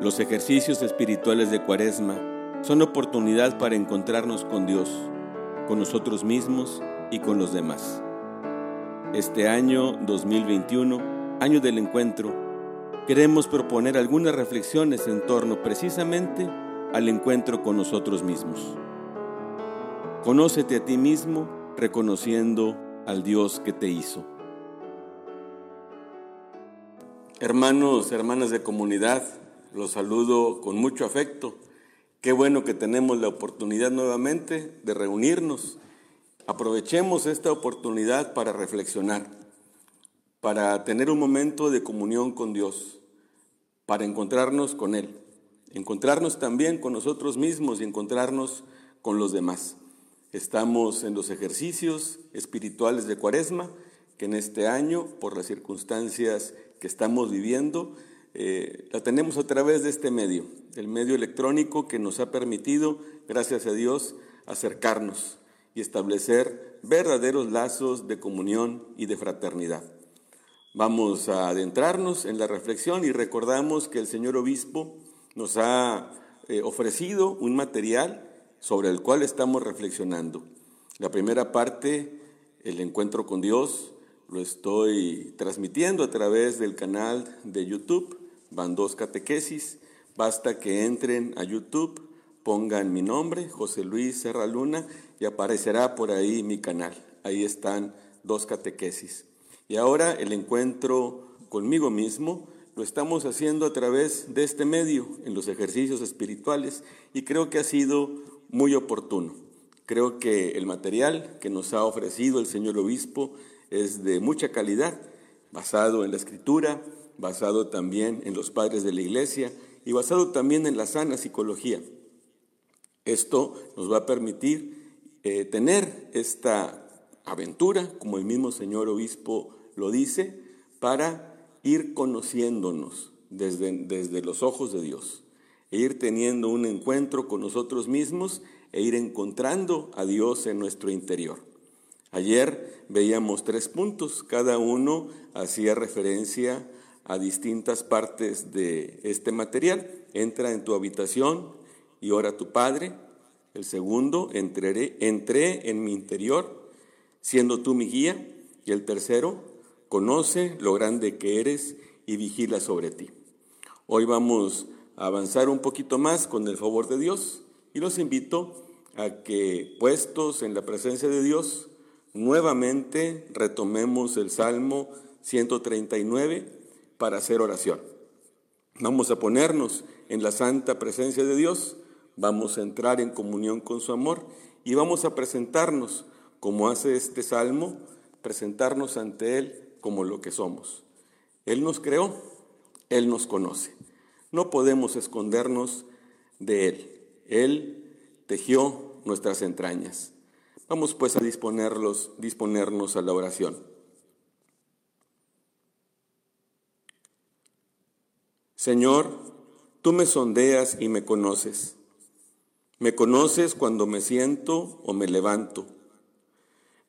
Los ejercicios espirituales de Cuaresma son oportunidad para encontrarnos con Dios, con nosotros mismos y con los demás. Este año 2021, año del encuentro, queremos proponer algunas reflexiones en torno precisamente al encuentro con nosotros mismos. Conócete a ti mismo reconociendo al Dios que te hizo. Hermanos, hermanas de comunidad, los saludo con mucho afecto. Qué bueno que tenemos la oportunidad nuevamente de reunirnos. Aprovechemos esta oportunidad para reflexionar, para tener un momento de comunión con Dios, para encontrarnos con Él, encontrarnos también con nosotros mismos y encontrarnos con los demás. Estamos en los ejercicios espirituales de Cuaresma, que en este año, por las circunstancias que estamos viviendo, eh, la tenemos a través de este medio, el medio electrónico que nos ha permitido, gracias a Dios, acercarnos y establecer verdaderos lazos de comunión y de fraternidad. Vamos a adentrarnos en la reflexión y recordamos que el señor obispo nos ha eh, ofrecido un material sobre el cual estamos reflexionando. La primera parte, el encuentro con Dios, lo estoy transmitiendo a través del canal de YouTube, van dos catequesis, basta que entren a YouTube, pongan mi nombre, José Luis Serra Luna, y aparecerá por ahí mi canal. Ahí están dos catequesis. Y ahora el encuentro conmigo mismo lo estamos haciendo a través de este medio, en los ejercicios espirituales, y creo que ha sido muy oportuno. Creo que el material que nos ha ofrecido el señor obispo es de mucha calidad, basado en la escritura, basado también en los padres de la iglesia y basado también en la sana psicología. Esto nos va a permitir eh, tener esta aventura, como el mismo señor obispo lo dice, para ir conociéndonos desde, desde los ojos de Dios e ir teniendo un encuentro con nosotros mismos e ir encontrando a Dios en nuestro interior. Ayer veíamos tres puntos, cada uno hacía referencia a distintas partes de este material. Entra en tu habitación y ora a tu Padre. El segundo, entré, entré en mi interior, siendo tú mi guía. Y el tercero, conoce lo grande que eres y vigila sobre ti. Hoy vamos avanzar un poquito más con el favor de Dios y los invito a que puestos en la presencia de Dios, nuevamente retomemos el Salmo 139 para hacer oración. Vamos a ponernos en la santa presencia de Dios, vamos a entrar en comunión con su amor y vamos a presentarnos, como hace este Salmo, presentarnos ante Él como lo que somos. Él nos creó, Él nos conoce. No podemos escondernos de Él. Él tejió nuestras entrañas. Vamos pues a disponerlos, disponernos a la oración. Señor, tú me sondeas y me conoces. Me conoces cuando me siento o me levanto.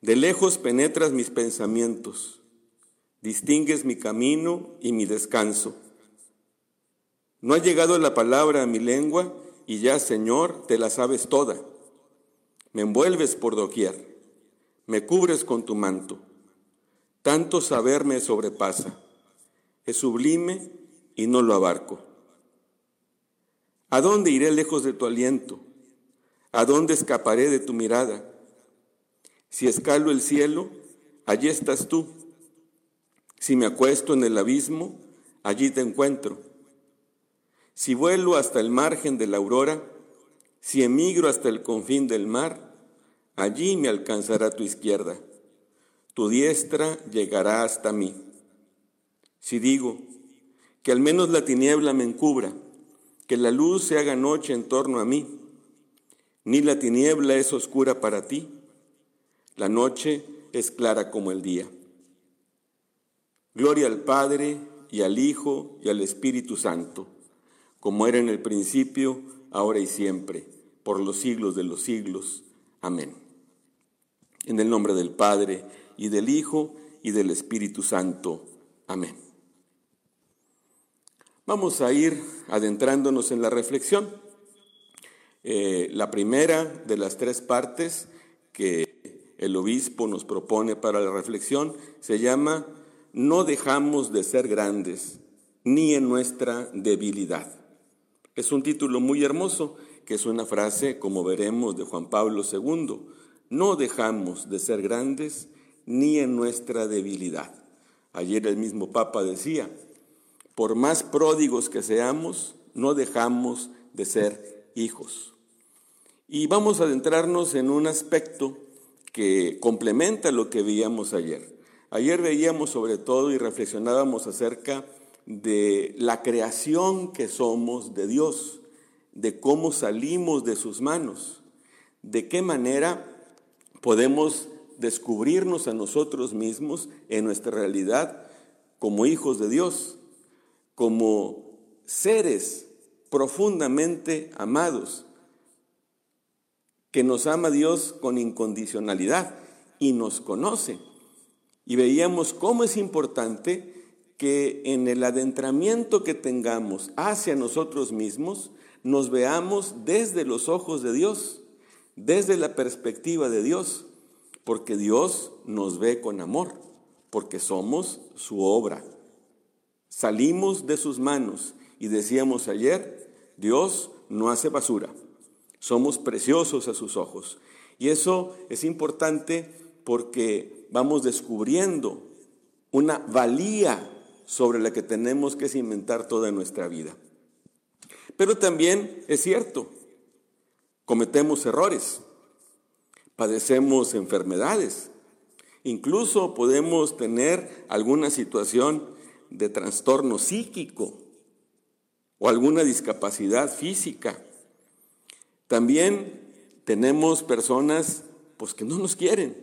De lejos penetras mis pensamientos, distingues mi camino y mi descanso. No ha llegado la palabra a mi lengua y ya, Señor, te la sabes toda. Me envuelves por doquier, me cubres con tu manto. Tanto saber me sobrepasa. Es sublime y no lo abarco. ¿A dónde iré lejos de tu aliento? ¿A dónde escaparé de tu mirada? Si escalo el cielo, allí estás tú. Si me acuesto en el abismo, allí te encuentro. Si vuelo hasta el margen de la aurora, si emigro hasta el confín del mar, allí me alcanzará tu izquierda, tu diestra llegará hasta mí. Si digo, que al menos la tiniebla me encubra, que la luz se haga noche en torno a mí, ni la tiniebla es oscura para ti, la noche es clara como el día. Gloria al Padre y al Hijo y al Espíritu Santo como era en el principio, ahora y siempre, por los siglos de los siglos. Amén. En el nombre del Padre, y del Hijo, y del Espíritu Santo. Amén. Vamos a ir adentrándonos en la reflexión. Eh, la primera de las tres partes que el obispo nos propone para la reflexión se llama No dejamos de ser grandes, ni en nuestra debilidad. Es un título muy hermoso, que es una frase, como veremos, de Juan Pablo II. No dejamos de ser grandes, ni en nuestra debilidad. Ayer el mismo Papa decía, por más pródigos que seamos, no dejamos de ser hijos. Y vamos a adentrarnos en un aspecto que complementa lo que veíamos ayer. Ayer veíamos sobre todo y reflexionábamos acerca de la creación que somos de Dios, de cómo salimos de sus manos, de qué manera podemos descubrirnos a nosotros mismos en nuestra realidad como hijos de Dios, como seres profundamente amados, que nos ama Dios con incondicionalidad y nos conoce. Y veíamos cómo es importante que en el adentramiento que tengamos hacia nosotros mismos, nos veamos desde los ojos de Dios, desde la perspectiva de Dios, porque Dios nos ve con amor, porque somos su obra. Salimos de sus manos y decíamos ayer, Dios no hace basura, somos preciosos a sus ojos. Y eso es importante porque vamos descubriendo una valía sobre la que tenemos que cimentar toda nuestra vida. Pero también es cierto, cometemos errores padecemos enfermedades, incluso podemos tener alguna situación de trastorno psíquico o alguna discapacidad física. También tenemos personas pues que no nos quieren.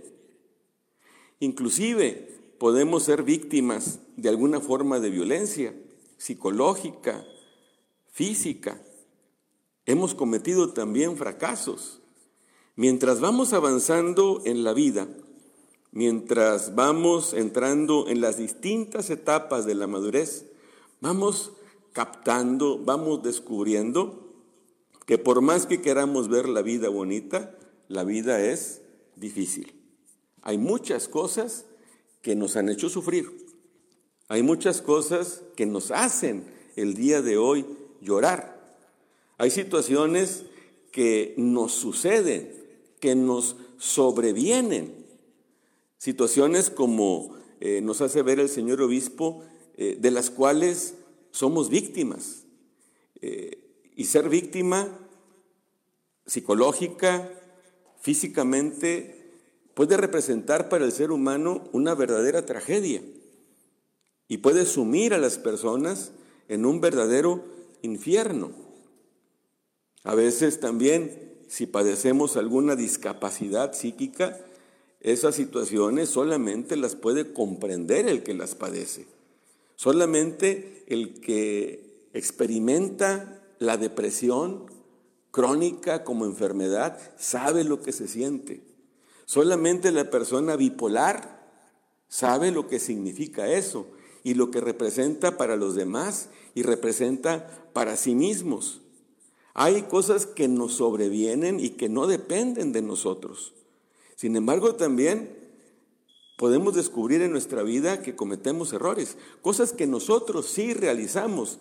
Inclusive podemos ser víctimas de alguna forma de violencia psicológica, física. Hemos cometido también fracasos. Mientras vamos avanzando en la vida, mientras vamos entrando en las distintas etapas de la madurez, vamos captando, vamos descubriendo que por más que queramos ver la vida bonita, la vida es difícil. Hay muchas cosas que nos han hecho sufrir. Hay muchas cosas que nos hacen el día de hoy llorar. Hay situaciones que nos suceden que nos sobrevienen. Situaciones como eh, nos hace ver el señor obispo, eh, de las cuales somos víctimas. Eh, y ser víctima psicológica, físicamente, puede representar para el ser humano una verdadera tragedia y puede sumir a las personas en un verdadero infierno. A veces también si padecemos alguna discapacidad psíquica, esas situaciones solamente las puede comprender el que las padece. Solamente el que experimenta la depresión crónica como enfermedad sabe lo que se siente. Solamente la persona bipolar sabe lo que significa eso y lo que representa para los demás y representa para sí mismos. Hay cosas que nos sobrevienen y que no dependen de nosotros. Sin embargo, también podemos descubrir en nuestra vida que cometemos errores, cosas que nosotros sí realizamos,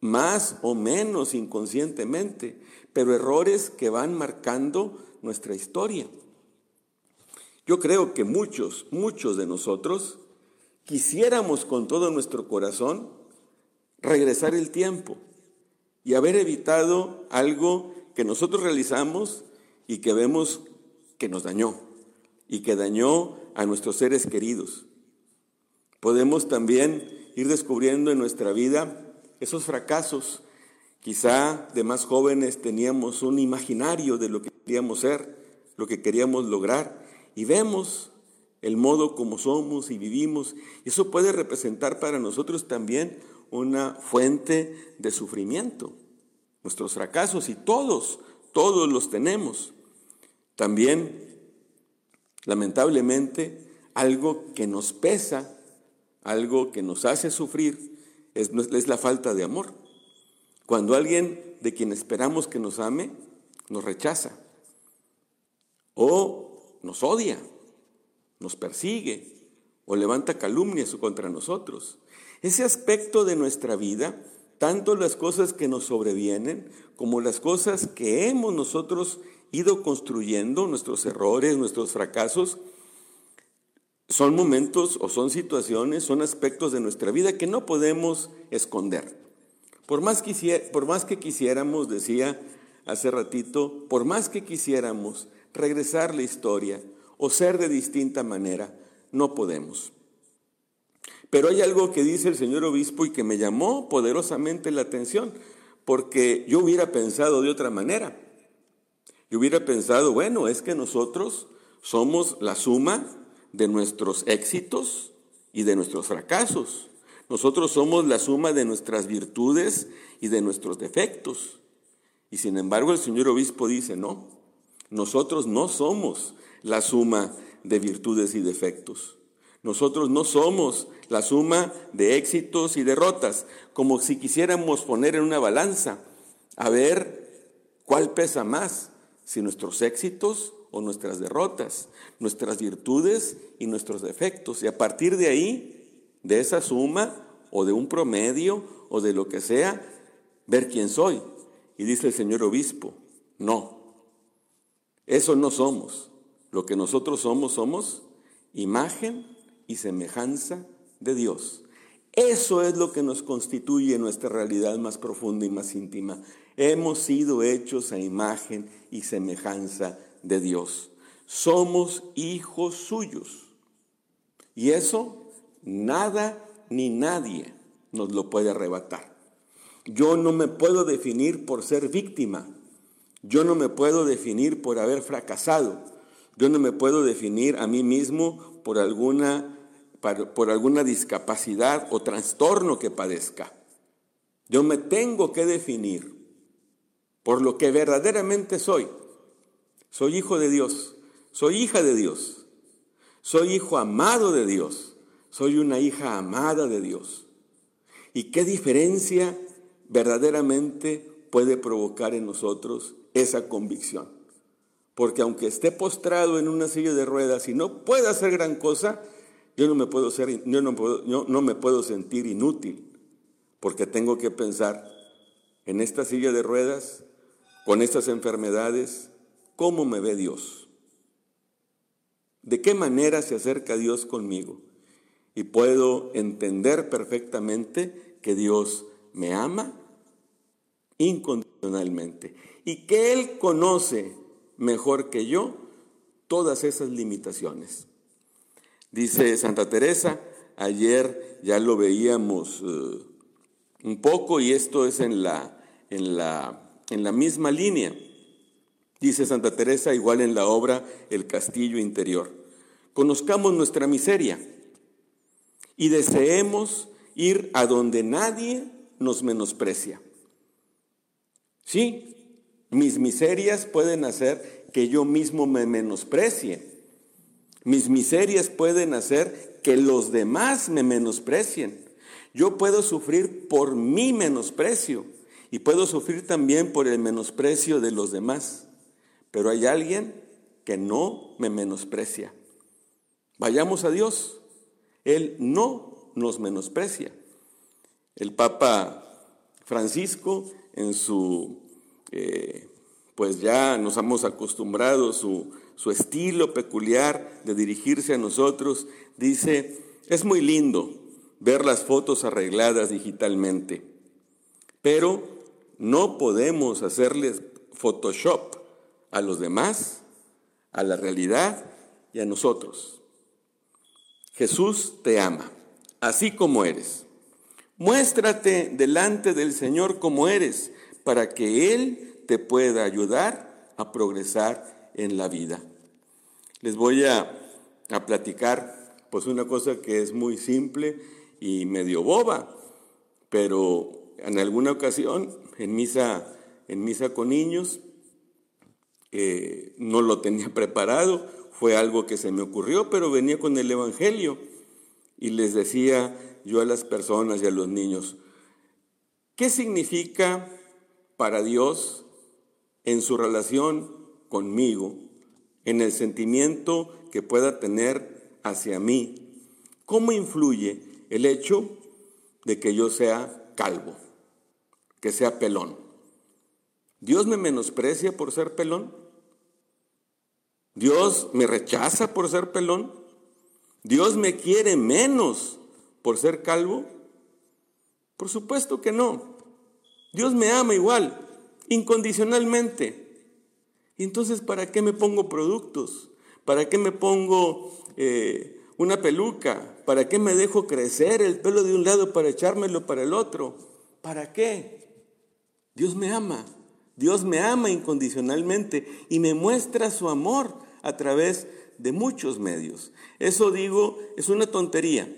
más o menos inconscientemente, pero errores que van marcando nuestra historia. Yo creo que muchos, muchos de nosotros quisiéramos con todo nuestro corazón regresar el tiempo y haber evitado algo que nosotros realizamos y que vemos que nos dañó y que dañó a nuestros seres queridos. Podemos también ir descubriendo en nuestra vida esos fracasos. Quizá de más jóvenes teníamos un imaginario de lo que queríamos ser, lo que queríamos lograr, y vemos el modo como somos y vivimos. Eso puede representar para nosotros también una fuente de sufrimiento. Nuestros fracasos y todos, todos los tenemos. También, lamentablemente, algo que nos pesa, algo que nos hace sufrir, es, es la falta de amor. Cuando alguien de quien esperamos que nos ame, nos rechaza o nos odia, nos persigue o levanta calumnias contra nosotros. Ese aspecto de nuestra vida, tanto las cosas que nos sobrevienen como las cosas que hemos nosotros ido construyendo, nuestros errores, nuestros fracasos, son momentos o son situaciones, son aspectos de nuestra vida que no podemos esconder. Por más, por más que quisiéramos, decía hace ratito, por más que quisiéramos regresar la historia o ser de distinta manera, no podemos. Pero hay algo que dice el señor obispo y que me llamó poderosamente la atención, porque yo hubiera pensado de otra manera. Yo hubiera pensado, bueno, es que nosotros somos la suma de nuestros éxitos y de nuestros fracasos. Nosotros somos la suma de nuestras virtudes y de nuestros defectos. Y sin embargo el señor obispo dice, no, nosotros no somos la suma de virtudes y defectos. Nosotros no somos la suma de éxitos y derrotas, como si quisiéramos poner en una balanza a ver cuál pesa más, si nuestros éxitos o nuestras derrotas, nuestras virtudes y nuestros defectos. Y a partir de ahí, de esa suma o de un promedio o de lo que sea, ver quién soy. Y dice el señor obispo, no, eso no somos. Lo que nosotros somos somos imagen y semejanza de Dios. Eso es lo que nos constituye nuestra realidad más profunda y más íntima. Hemos sido hechos a imagen y semejanza de Dios. Somos hijos suyos. Y eso nada ni nadie nos lo puede arrebatar. Yo no me puedo definir por ser víctima. Yo no me puedo definir por haber fracasado. Yo no me puedo definir a mí mismo por alguna, por alguna discapacidad o trastorno que padezca. Yo me tengo que definir por lo que verdaderamente soy. Soy hijo de Dios, soy hija de Dios, soy hijo amado de Dios, soy una hija amada de Dios. ¿Y qué diferencia verdaderamente puede provocar en nosotros esa convicción? Porque aunque esté postrado en una silla de ruedas y no pueda hacer gran cosa, yo no me puedo, no me puedo sentir inútil, porque tengo que pensar en esta silla de ruedas, con estas enfermedades, ¿cómo me ve Dios? ¿De qué manera se acerca Dios conmigo? Y puedo entender perfectamente que Dios me ama incondicionalmente y que Él conoce mejor que yo todas esas limitaciones. Dice Santa Teresa, ayer ya lo veíamos eh, un poco y esto es en la, en la en la misma línea. Dice Santa Teresa igual en la obra El Castillo Interior. Conozcamos nuestra miseria y deseemos ir a donde nadie nos menosprecia. Sí, mis miserias pueden hacer que yo mismo me menosprecie. Mis miserias pueden hacer que los demás me menosprecien. Yo puedo sufrir por mi menosprecio y puedo sufrir también por el menosprecio de los demás, pero hay alguien que no me menosprecia. Vayamos a Dios, Él no nos menosprecia. El Papa Francisco en su, eh, pues ya nos hemos acostumbrado, su, su estilo peculiar de dirigirse a nosotros, dice, es muy lindo ver las fotos arregladas digitalmente, pero no podemos hacerles Photoshop a los demás, a la realidad y a nosotros. Jesús te ama, así como eres. Muéstrate delante del Señor como eres, para que Él te pueda ayudar a progresar en la vida. Les voy a, a platicar pues una cosa que es muy simple y medio boba, pero en alguna ocasión, en misa, en misa con niños, eh, no lo tenía preparado, fue algo que se me ocurrió, pero venía con el Evangelio y les decía yo a las personas y a los niños. ¿Qué significa para Dios en su relación conmigo, en el sentimiento que pueda tener hacia mí? ¿Cómo influye el hecho de que yo sea calvo, que sea pelón? ¿Dios me menosprecia por ser pelón? ¿Dios me rechaza por ser pelón? ¿Dios me quiere menos por ser calvo? Por supuesto que no. Dios me ama igual, incondicionalmente. Y entonces, ¿para qué me pongo productos? ¿Para qué me pongo eh, una peluca? ¿Para qué me dejo crecer el pelo de un lado para echármelo para el otro? ¿Para qué? Dios me ama. Dios me ama incondicionalmente y me muestra su amor a través de muchos medios. Eso digo, es una tontería,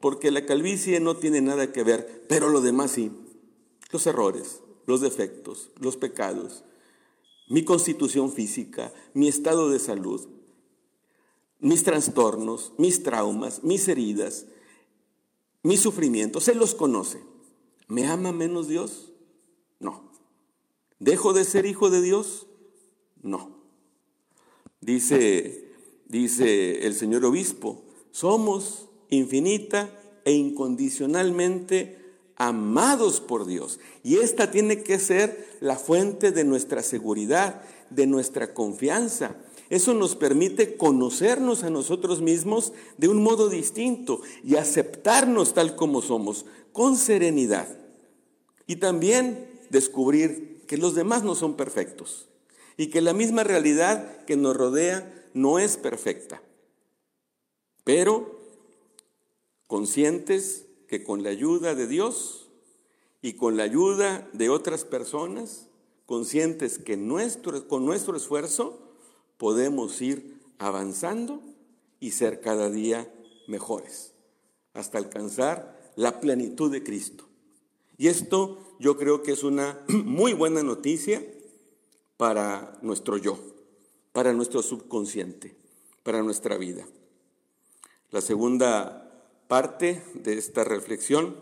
porque la calvicie no tiene nada que ver, pero lo demás sí. Los errores, los defectos, los pecados, mi constitución física, mi estado de salud, mis trastornos, mis traumas, mis heridas, mis sufrimientos, Él los conoce. ¿Me ama menos Dios? ¿Dejo de ser hijo de Dios? No. Dice, dice el señor obispo, somos infinita e incondicionalmente amados por Dios. Y esta tiene que ser la fuente de nuestra seguridad, de nuestra confianza. Eso nos permite conocernos a nosotros mismos de un modo distinto y aceptarnos tal como somos, con serenidad. Y también descubrir que los demás no son perfectos y que la misma realidad que nos rodea no es perfecta. Pero conscientes que con la ayuda de Dios y con la ayuda de otras personas, conscientes que con nuestro esfuerzo podemos ir avanzando y ser cada día mejores, hasta alcanzar la plenitud de Cristo. Y esto yo creo que es una muy buena noticia para nuestro yo, para nuestro subconsciente, para nuestra vida. La segunda parte de esta reflexión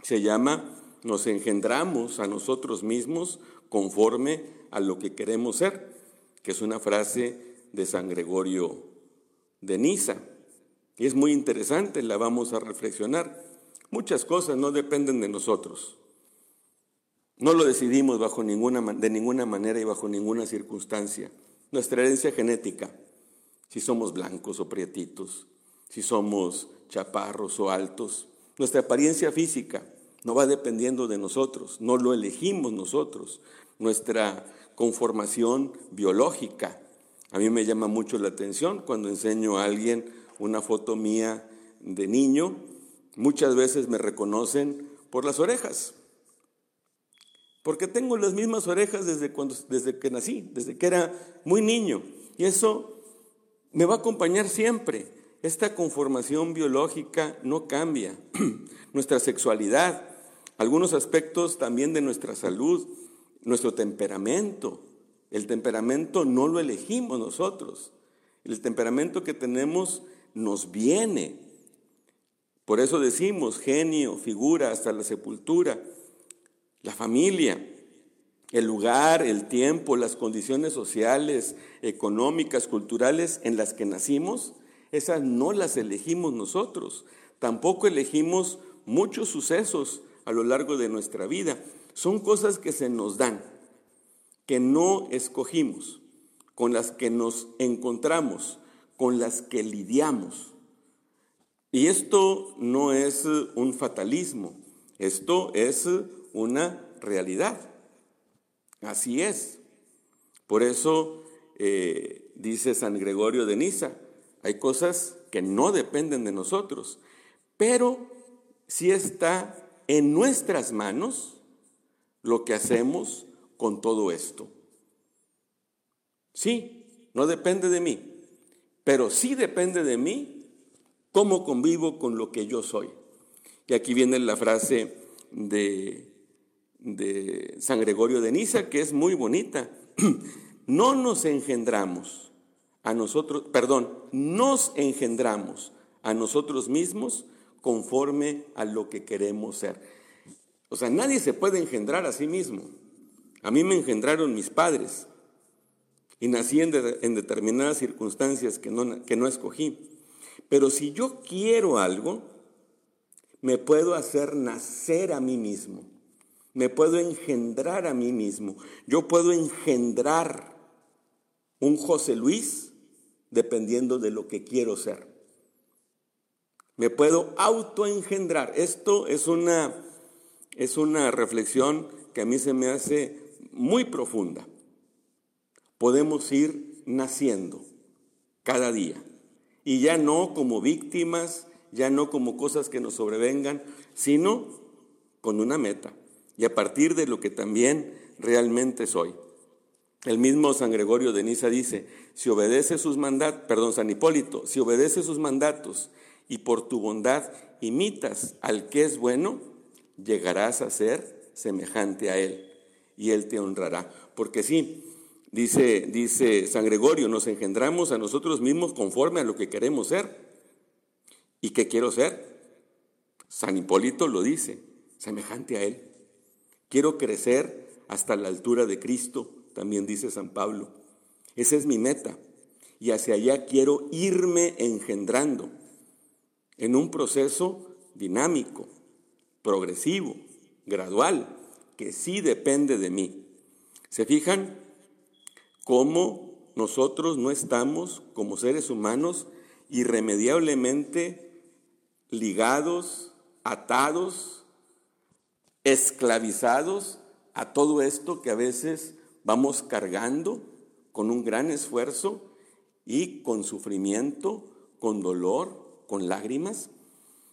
se llama Nos engendramos a nosotros mismos conforme a lo que queremos ser, que es una frase de San Gregorio de Niza. Y es muy interesante, la vamos a reflexionar. Muchas cosas no dependen de nosotros. No lo decidimos bajo ninguna, de ninguna manera y bajo ninguna circunstancia. Nuestra herencia genética, si somos blancos o prietitos, si somos chaparros o altos, nuestra apariencia física no va dependiendo de nosotros, no lo elegimos nosotros. Nuestra conformación biológica. A mí me llama mucho la atención cuando enseño a alguien una foto mía de niño Muchas veces me reconocen por las orejas, porque tengo las mismas orejas desde, cuando, desde que nací, desde que era muy niño. Y eso me va a acompañar siempre. Esta conformación biológica no cambia. nuestra sexualidad, algunos aspectos también de nuestra salud, nuestro temperamento. El temperamento no lo elegimos nosotros. El temperamento que tenemos nos viene. Por eso decimos genio, figura hasta la sepultura, la familia, el lugar, el tiempo, las condiciones sociales, económicas, culturales en las que nacimos, esas no las elegimos nosotros. Tampoco elegimos muchos sucesos a lo largo de nuestra vida. Son cosas que se nos dan, que no escogimos, con las que nos encontramos, con las que lidiamos. Y esto no es un fatalismo, esto es una realidad. Así es. Por eso eh, dice San Gregorio de Niza, hay cosas que no dependen de nosotros, pero sí está en nuestras manos lo que hacemos con todo esto. Sí, no depende de mí, pero sí depende de mí ¿Cómo convivo con lo que yo soy? Y aquí viene la frase de, San Gregorio de Niza, que es muy bonita. No nos engendramos a nosotros, perdón, nos engendramos a nosotros mismos conforme a lo que queremos ser. O sea, nadie se puede engendrar a sí mismo. A mí me engendraron mis padres y nací en, determinadas circunstancias que no, que no escogí. Pero si yo quiero algo, me puedo hacer nacer a mí mismo. Me puedo engendrar a mí mismo. Yo puedo engendrar un José Luis dependiendo de lo que quiero ser. Me puedo autoengendrar. Esto es una, es una reflexión que a mí se me hace muy profunda. Podemos ir naciendo cada día y ya no como víctimas, ya no como cosas que nos sobrevengan, sino con una meta y a partir de lo que también realmente soy. El mismo San Gregorio de Niza dice, si obedece sus mandatos, perdón, San Hipólito, si obedece sus mandatos y por tu bondad imitas al que es bueno, llegarás a ser semejante a él y él te honrará. Porque sí, dice, dice San Gregorio, nos engendramos a nosotros mismos conforme a lo que queremos ser. ¿Y qué quiero ser? San Hipólito lo dice, semejante a él. Quiero crecer hasta la altura de Cristo, también dice San Pablo. Esa es mi meta. Y hacia allá quiero irme engendrando en un proceso dinámico, progresivo, gradual, que sí depende de mí. ¿Se fijan cómo nosotros no estamos como seres humanos irremediablemente ligados, atados esclavizados a todo esto que a veces vamos cargando con un gran esfuerzo y con sufrimiento, con dolor, con lágrimas.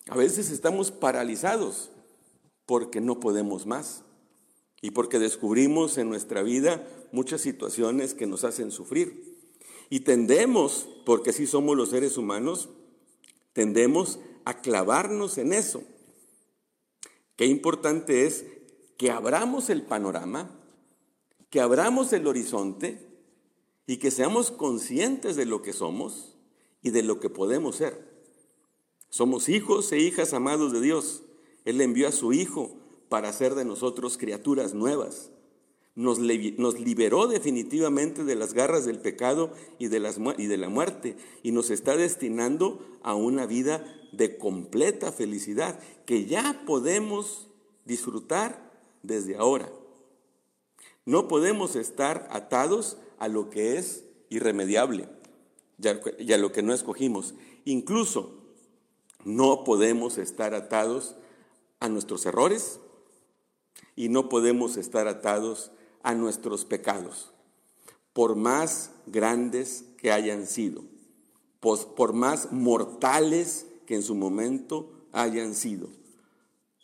A veces estamos paralizados porque no podemos más y porque descubrimos en nuestra vida muchas situaciones que nos hacen sufrir. Y tendemos, porque si somos los seres humanos, tendemos a clavarnos en eso Qué importante es que abramos el panorama, que abramos el horizonte y que seamos conscientes de lo que somos y de lo que podemos ser. Somos hijos e hijas amados de Dios. Él envió a su Hijo para hacer de nosotros criaturas nuevas. Nos, liberó definitivamente de las garras del pecado y de, las, y de la muerte y nos está destinando a una vida de completa felicidad que ya podemos disfrutar desde ahora. No podemos estar atados a lo que es irremediable y a lo que no escogimos. Incluso no podemos estar atados a nuestros errores y no podemos estar atados a nuestros pecados, por más grandes que hayan sido, por, más mortales que en su momento hayan sido.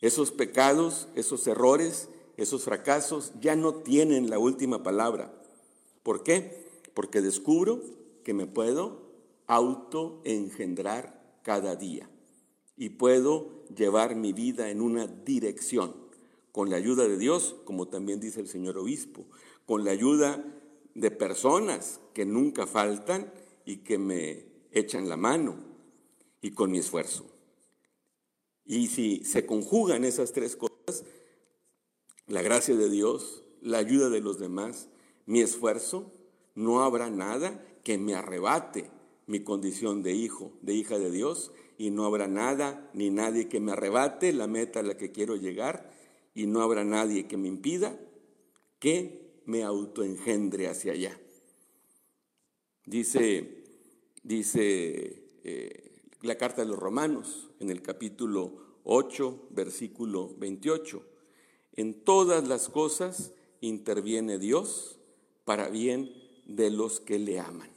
Esos pecados, esos errores, esos fracasos ya no tienen la última palabra. ¿Por qué? Porque descubro que me puedo autoengendrar cada día y puedo llevar mi vida en una dirección, con la ayuda de Dios, como también dice el señor obispo, con la ayuda de personas que nunca faltan y que me echan la mano, y con mi esfuerzo. Y si se conjugan esas tres cosas, la gracia de Dios, la ayuda de los demás, mi esfuerzo, no habrá nada que me arrebate mi condición de hijo, de hija de Dios, y no habrá nada ni nadie que me arrebate la meta a la que quiero llegar, y no habrá nadie que me impida que me autoengendre hacia allá. Dice, dice eh, la carta de los romanos en el capítulo 8, versículo 28. En todas las cosas interviene Dios para bien de los que le aman.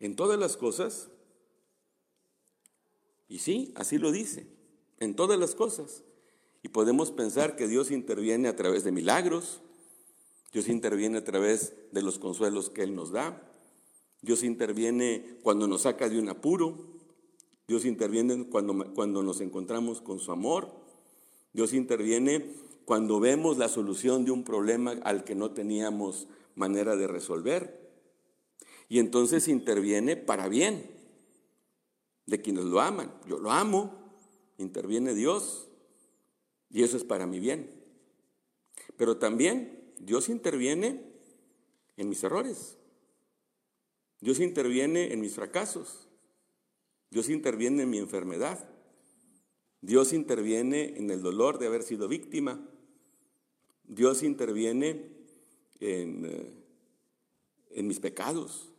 En todas las cosas, y sí, así lo dice, en todas las cosas. Y podemos pensar que Dios interviene a través de milagros, Dios interviene a través de los consuelos que Él nos da, Dios interviene cuando nos saca de un apuro. Dios interviene cuando, cuando nos encontramos con su amor. Dios interviene cuando vemos la solución de un problema al que no teníamos manera de resolver. Y entonces interviene para bien. de quienes lo aman. Yo lo amo, interviene Dios y eso es para mi bien. Pero también Dios interviene en mis errores. Dios interviene en mis fracasos. Dios interviene en mi enfermedad. Dios interviene en el dolor de haber sido víctima. Dios interviene en, eh, mis pecados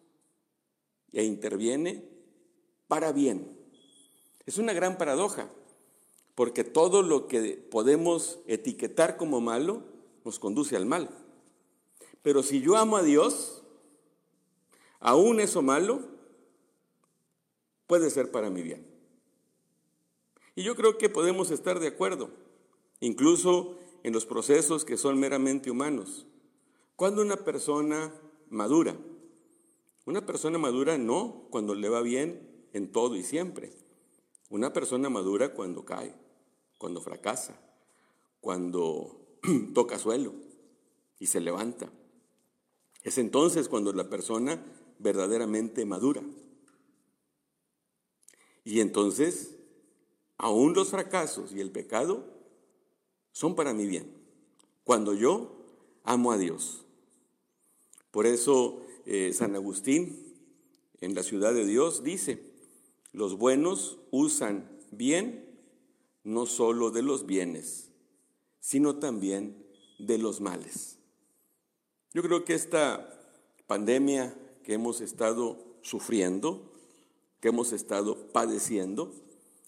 e interviene para bien. Es una gran paradoja, porque todo lo que podemos etiquetar como malo nos conduce al mal. Pero si yo amo a Dios, aún eso malo puede ser para mi bien. Y yo creo que podemos estar de acuerdo, incluso en los procesos que son meramente humanos. Cuando una persona madura, una persona madura no cuando le va bien en todo y siempre. Una persona madura cuando cae, cuando fracasa, cuando toca suelo y se levanta. Es entonces cuando la persona verdaderamente madura. Y entonces, aún los fracasos y el pecado son para mi bien, cuando yo amo a Dios. Por eso eh, San Agustín, en la ciudad de Dios, dice, los buenos usan bien no solo de los bienes, sino también de los males. Yo creo que esta pandemia que hemos estado sufriendo, que hemos estado padeciendo,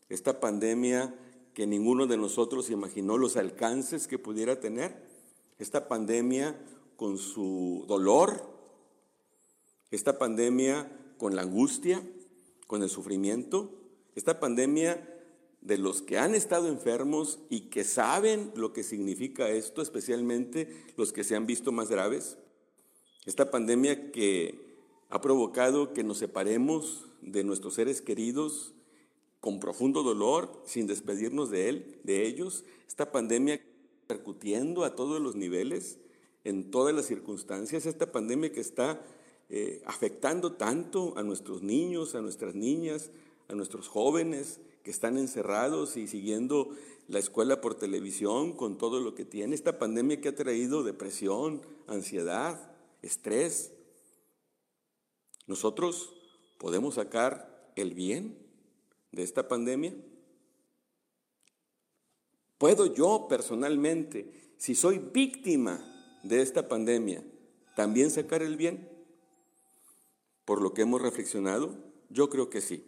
esta pandemia que ninguno de nosotros imaginó los alcances que pudiera tener, esta pandemia con su dolor, esta pandemia con la angustia, con el sufrimiento, esta pandemia de los que han estado enfermos y que saben lo que significa esto, especialmente los que se han visto más graves, esta pandemia que ha provocado que nos separemos de nuestros seres queridos con profundo dolor, sin despedirnos de él, de ellos, esta pandemia percutiendo a todos los niveles, en todas las circunstancias, esta pandemia que está eh, afectando tanto a nuestros niños, a nuestras niñas, a nuestros jóvenes que están encerrados y siguiendo la escuela por televisión con todo lo que tiene, esta pandemia que ha traído depresión, ansiedad, estrés, ¿Nosotros podemos sacar el bien de esta pandemia? ¿Puedo yo personalmente, si soy víctima de esta pandemia, también sacar el bien? Por lo que hemos reflexionado, yo creo que sí.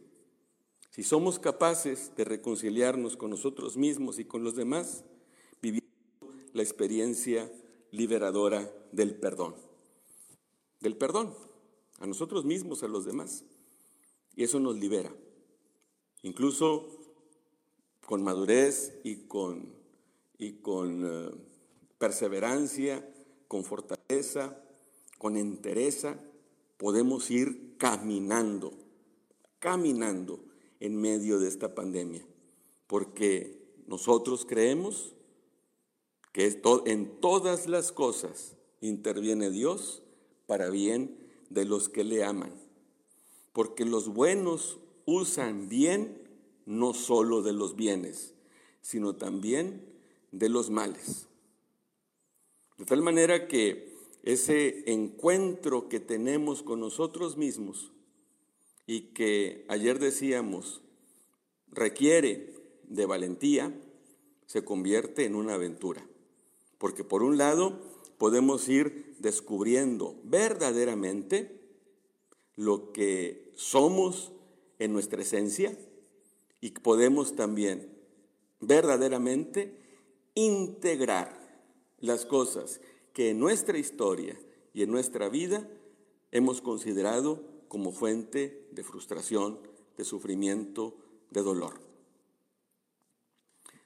Si somos capaces de reconciliarnos con nosotros mismos y con los demás, viviendo la experiencia liberadora del perdón. Del perdón a nosotros mismos, a los demás. Y eso nos libera. Incluso con madurez y con, y con eh, perseverancia, con fortaleza, con entereza, podemos ir caminando, caminando en medio de esta pandemia. Porque nosotros creemos que en todas las cosas interviene Dios para bien de los que le aman, porque los buenos usan bien no solo de los bienes, sino también de los males. De tal manera que ese encuentro que tenemos con nosotros mismos y que ayer decíamos requiere de valentía, se convierte en una aventura. Porque por un lado podemos ir descubriendo verdaderamente lo que somos en nuestra esencia y podemos también verdaderamente integrar las cosas que en nuestra historia y en nuestra vida hemos considerado como fuente de frustración, de sufrimiento, de dolor.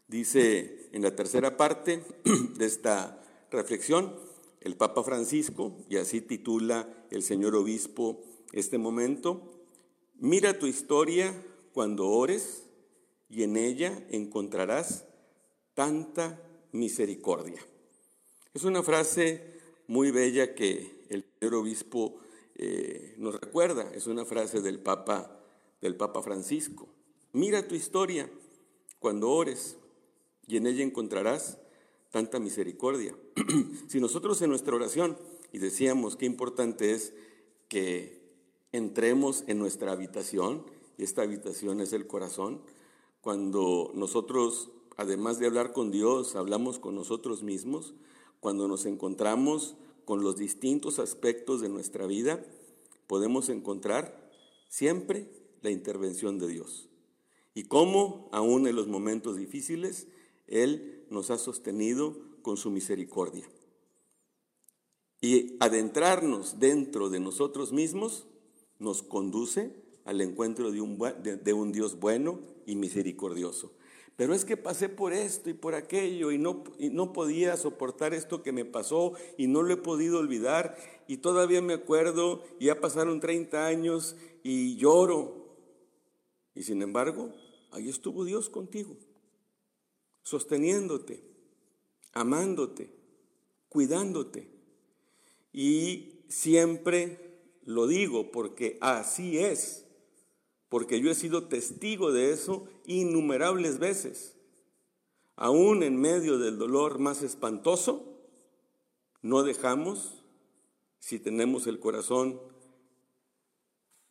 Dice en la tercera parte de esta reflexión, el Papa Francisco, y así titula el señor obispo este momento, mira tu historia cuando ores y en ella encontrarás tanta misericordia. Es una frase muy bella que el señor obispo eh, nos recuerda, es una frase del Papa del Papa Francisco. Mira tu historia cuando ores y en ella encontrarás tanta misericordia. si nosotros en nuestra oración, y decíamos qué importante es que entremos en nuestra habitación, y esta habitación es el corazón, cuando nosotros, además de hablar con Dios, hablamos con nosotros mismos, cuando nos encontramos con los distintos aspectos de nuestra vida, podemos encontrar siempre la intervención de Dios. Y cómo, aún en los momentos difíciles, Él nos ha sostenido con su misericordia. Y adentrarnos dentro de nosotros mismos nos conduce al encuentro de un, de, un Dios bueno y misericordioso. Pero es que pasé por esto y por aquello y no, y no podía soportar esto que me pasó y no lo he podido olvidar y todavía me acuerdo y ya pasaron 30 años y lloro. Y sin embargo, ahí estuvo Dios contigo, sosteniéndote, amándote, cuidándote. Y siempre lo digo porque así es porque yo he sido testigo de eso innumerables veces. Aún en medio del dolor más espantoso, no dejamos, si tenemos el corazón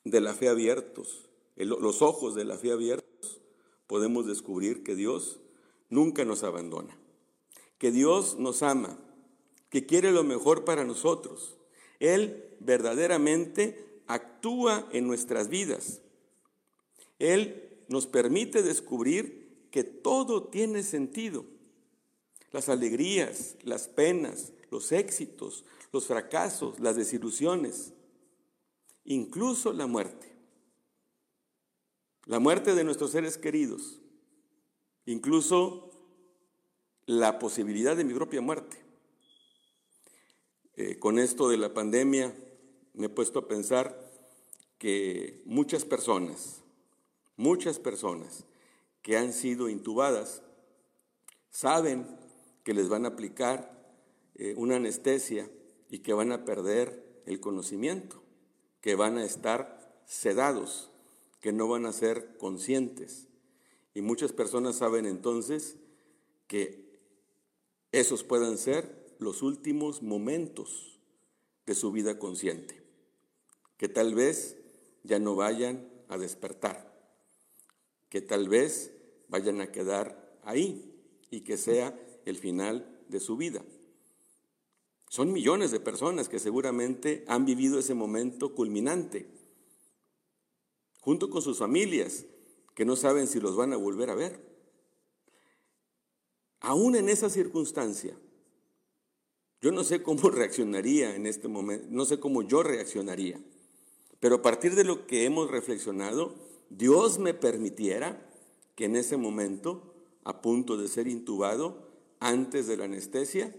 de la fe abiertos, los ojos de la fe abiertos, podemos descubrir que Dios nunca nos abandona, que Dios nos ama, que quiere lo mejor para nosotros. Él verdaderamente actúa en nuestras vidas él nos permite descubrir que todo tiene sentido. Las alegrías, las penas, los éxitos, los fracasos, las desilusiones, incluso la muerte. La muerte de nuestros seres queridos, incluso la posibilidad de mi propia muerte. Eh, con esto de la pandemia me he puesto a pensar que muchas personas, Muchas personas que han sido intubadas saben que les van a aplicar eh, una anestesia y que van a perder el conocimiento, que van a estar sedados, que no van a ser conscientes. Y muchas personas saben entonces que esos puedan ser los últimos momentos de su vida consciente, que tal vez ya no vayan a despertar que tal vez vayan a quedar ahí y que sea el final de su vida. Son millones de personas que seguramente han vivido ese momento culminante, junto con sus familias, que no saben si los van a volver a ver. Aún en esa circunstancia, yo no sé cómo reaccionaría en este momento, no sé cómo yo reaccionaría, pero a partir de lo que hemos reflexionado, Dios me permitiera que en ese momento, a punto de ser intubado, antes de la anestesia,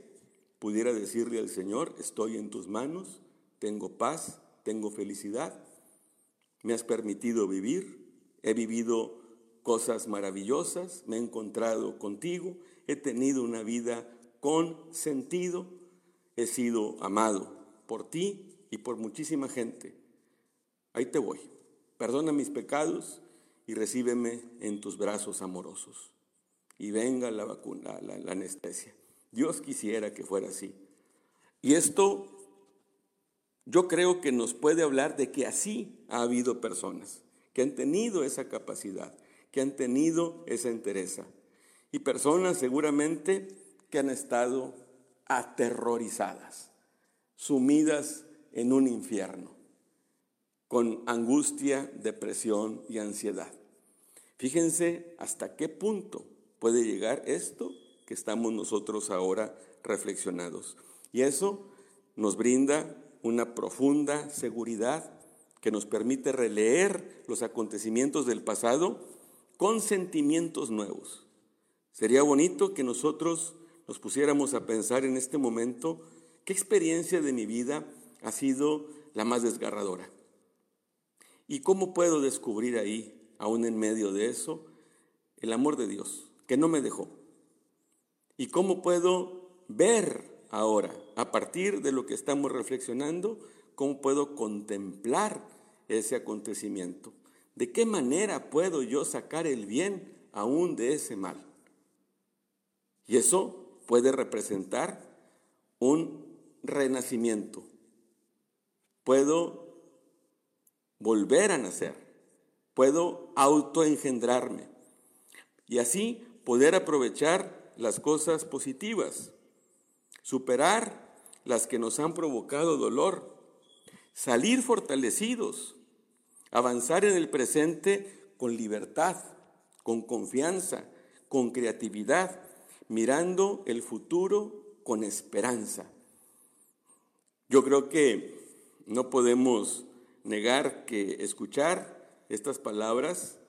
pudiera decirle al Señor, estoy en tus manos, tengo paz, tengo felicidad, me has permitido vivir, he vivido cosas maravillosas, me he encontrado contigo, he tenido una vida con sentido, he sido amado por ti y por muchísima gente. Ahí te voy perdona mis pecados y recíbeme en tus brazos amorosos. Y venga la vacuna, la, anestesia. Dios quisiera que fuera así. Y esto yo creo que nos puede hablar de que así ha habido personas que han tenido esa capacidad, que han tenido esa entereza. Y personas seguramente que han estado aterrorizadas, sumidas en un infierno con angustia, depresión y ansiedad. Fíjense hasta qué punto puede llegar esto que estamos nosotros ahora reflexionados. Y eso nos brinda una profunda seguridad que nos permite releer los acontecimientos del pasado con sentimientos nuevos. Sería bonito que nosotros nos pusiéramos a pensar en este momento qué experiencia de mi vida ha sido la más desgarradora. ¿Y cómo puedo descubrir ahí, aún en medio de eso, el amor de Dios, que no me dejó? ¿Y cómo puedo ver ahora, a partir de lo que estamos reflexionando, cómo puedo contemplar ese acontecimiento? ¿De qué manera puedo yo sacar el bien aún de ese mal? Y eso puede representar un renacimiento. Puedo volver a nacer. Puedo autoengendrarme. Y así poder aprovechar las cosas positivas. Superar las que nos han provocado dolor. Salir fortalecidos. Avanzar en el presente con libertad, con confianza, con creatividad, mirando el futuro con esperanza. Yo creo que no podemos negar que escuchar estas palabras,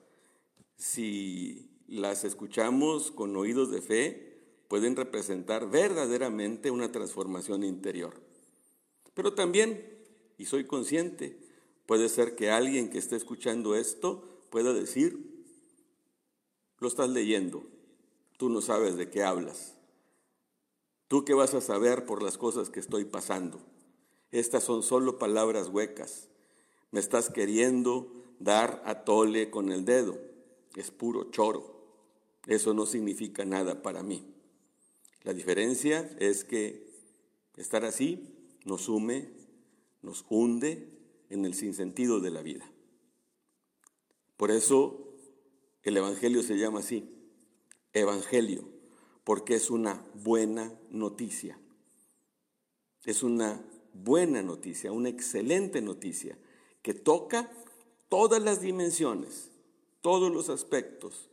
si las escuchamos con oídos de fe, pueden representar verdaderamente una transformación interior. Pero también, y soy consciente, puede ser que alguien que esté escuchando esto pueda decir, lo estás leyendo, tú no sabes de qué hablas. ¿Tú qué vas a saber por las cosas que estoy pasando? Estas son solo palabras huecas. Me estás queriendo dar a tole con el dedo. Es puro choro. Eso no significa nada para mí. La diferencia es que estar así nos sume, nos hunde en el sinsentido de la vida. Por eso el Evangelio se llama así, Evangelio porque es una buena noticia. Es una buena noticia, una excelente noticia, que toca todas las dimensiones, todos los aspectos,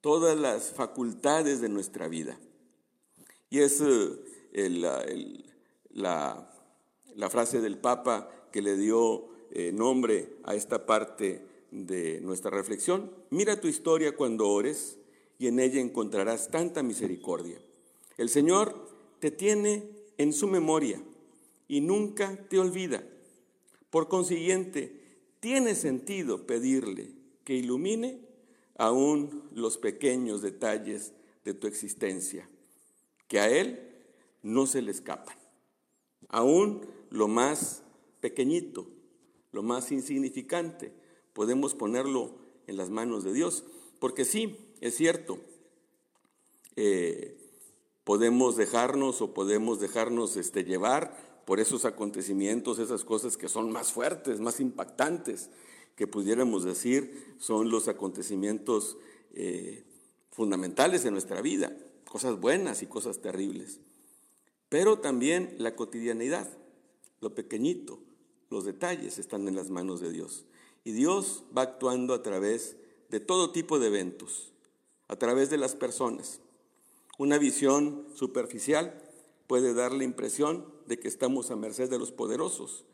todas las facultades de nuestra vida. Y es eh, la, frase del Papa que le dio eh, nombre a esta parte de nuestra reflexión. Mira tu historia cuando ores y en ella encontrarás tanta misericordia. El Señor te tiene en su memoria y nunca te olvida. Por consiguiente, tiene sentido pedirle que ilumine aún los pequeños detalles de tu existencia, que a Él no se le escapan. Aún lo más pequeñito, lo más insignificante, podemos ponerlo en las manos de Dios, porque sí, es cierto, eh, podemos dejarnos o podemos dejarnos este, llevar por esos acontecimientos, esas cosas que son más fuertes, más impactantes, que pudiéramos decir son los acontecimientos eh, fundamentales de nuestra vida, cosas buenas y cosas terribles. Pero también la cotidianidad, lo pequeñito, los detalles están en las manos de Dios. Y Dios va actuando a través de todo tipo de eventos a través de las personas. Una visión superficial puede dar la impresión de que estamos a merced de los poderosos,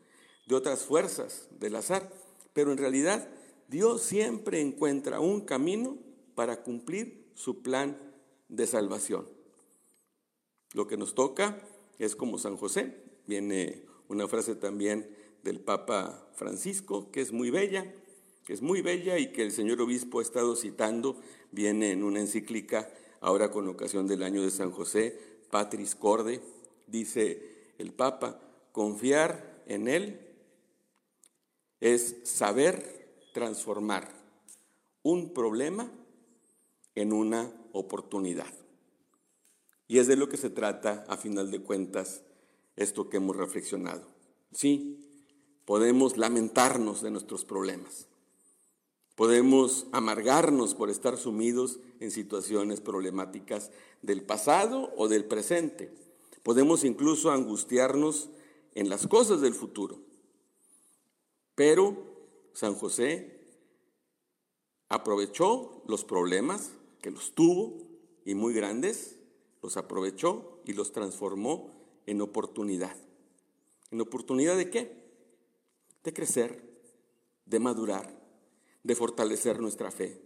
de otras fuerzas, del azar, pero en realidad Dios siempre encuentra un camino para cumplir su plan de salvación. Lo que nos toca es como San José. Viene una frase también del Papa Francisco que es muy bella, que es muy bella y que el señor obispo ha estado citando viene en una encíclica, ahora con ocasión del año de San José, Patris Corde, dice el Papa, confiar en Él es saber transformar un problema en una oportunidad. Y es de lo que se trata, a final de cuentas, esto que hemos reflexionado. Sí, podemos lamentarnos de nuestros problemas, Podemos amargarnos por estar sumidos en situaciones problemáticas del pasado o del presente. Podemos incluso angustiarnos en las cosas del futuro. Pero San José aprovechó los problemas, que los tuvo y muy grandes, los aprovechó y los transformó en oportunidad. ¿En oportunidad de qué? De crecer, de madurar, de fortalecer nuestra fe,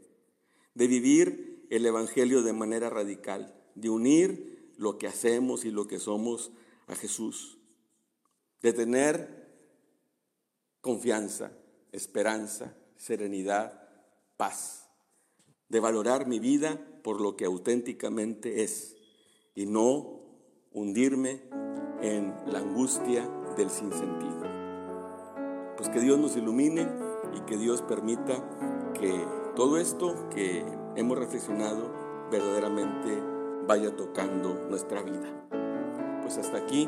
de vivir el Evangelio de manera radical, de unir lo que hacemos y lo que somos a Jesús, de tener confianza, esperanza, serenidad, paz, de valorar mi vida por lo que auténticamente es y no hundirme en la angustia del sinsentido. Pues que Dios nos ilumine y que Dios permita que todo esto que hemos reflexionado verdaderamente vaya tocando nuestra vida. Pues hasta aquí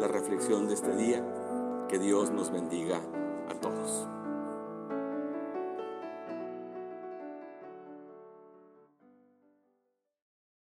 la reflexión de este día. Que Dios nos bendiga a todos.